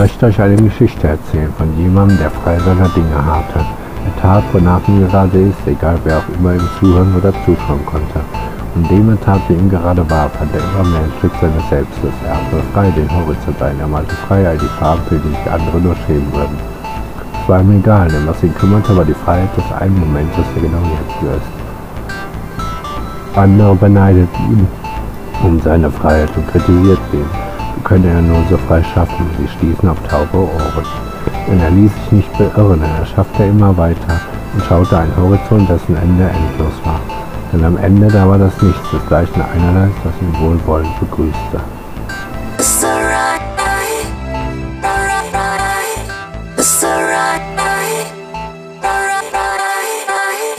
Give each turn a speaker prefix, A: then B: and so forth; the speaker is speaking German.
A: möchte euch eine Geschichte erzählen von jemandem, der frei seiner Dinge harrte. Er tat, wonach ihm gerade ist, egal wer auch immer ihm zuhören oder zuschauen konnte. Und dem er tat, wie ihm gerade war, fand er immer mehr ein Stück seines Selbstes. Er atmete frei den Horizont ein, er malte frei all die Farben, für die sich andere nur schämen würden. Es war ihm egal, denn was ihn kümmerte, war die Freiheit des einen Momentes, der genau jetzt ist. Andere beneideten ihn um seine Freiheit und kritisierten ihn könne er nur so frei schaffen. Sie stießen auf taube Ohren. Denn er ließ sich nicht beirren, er schaffte immer weiter und schaute einen Horizont, dessen Ende endlos war. Denn am Ende da war das Nichts, desgleichen einerlei, das ihn wohlwollend begrüßte.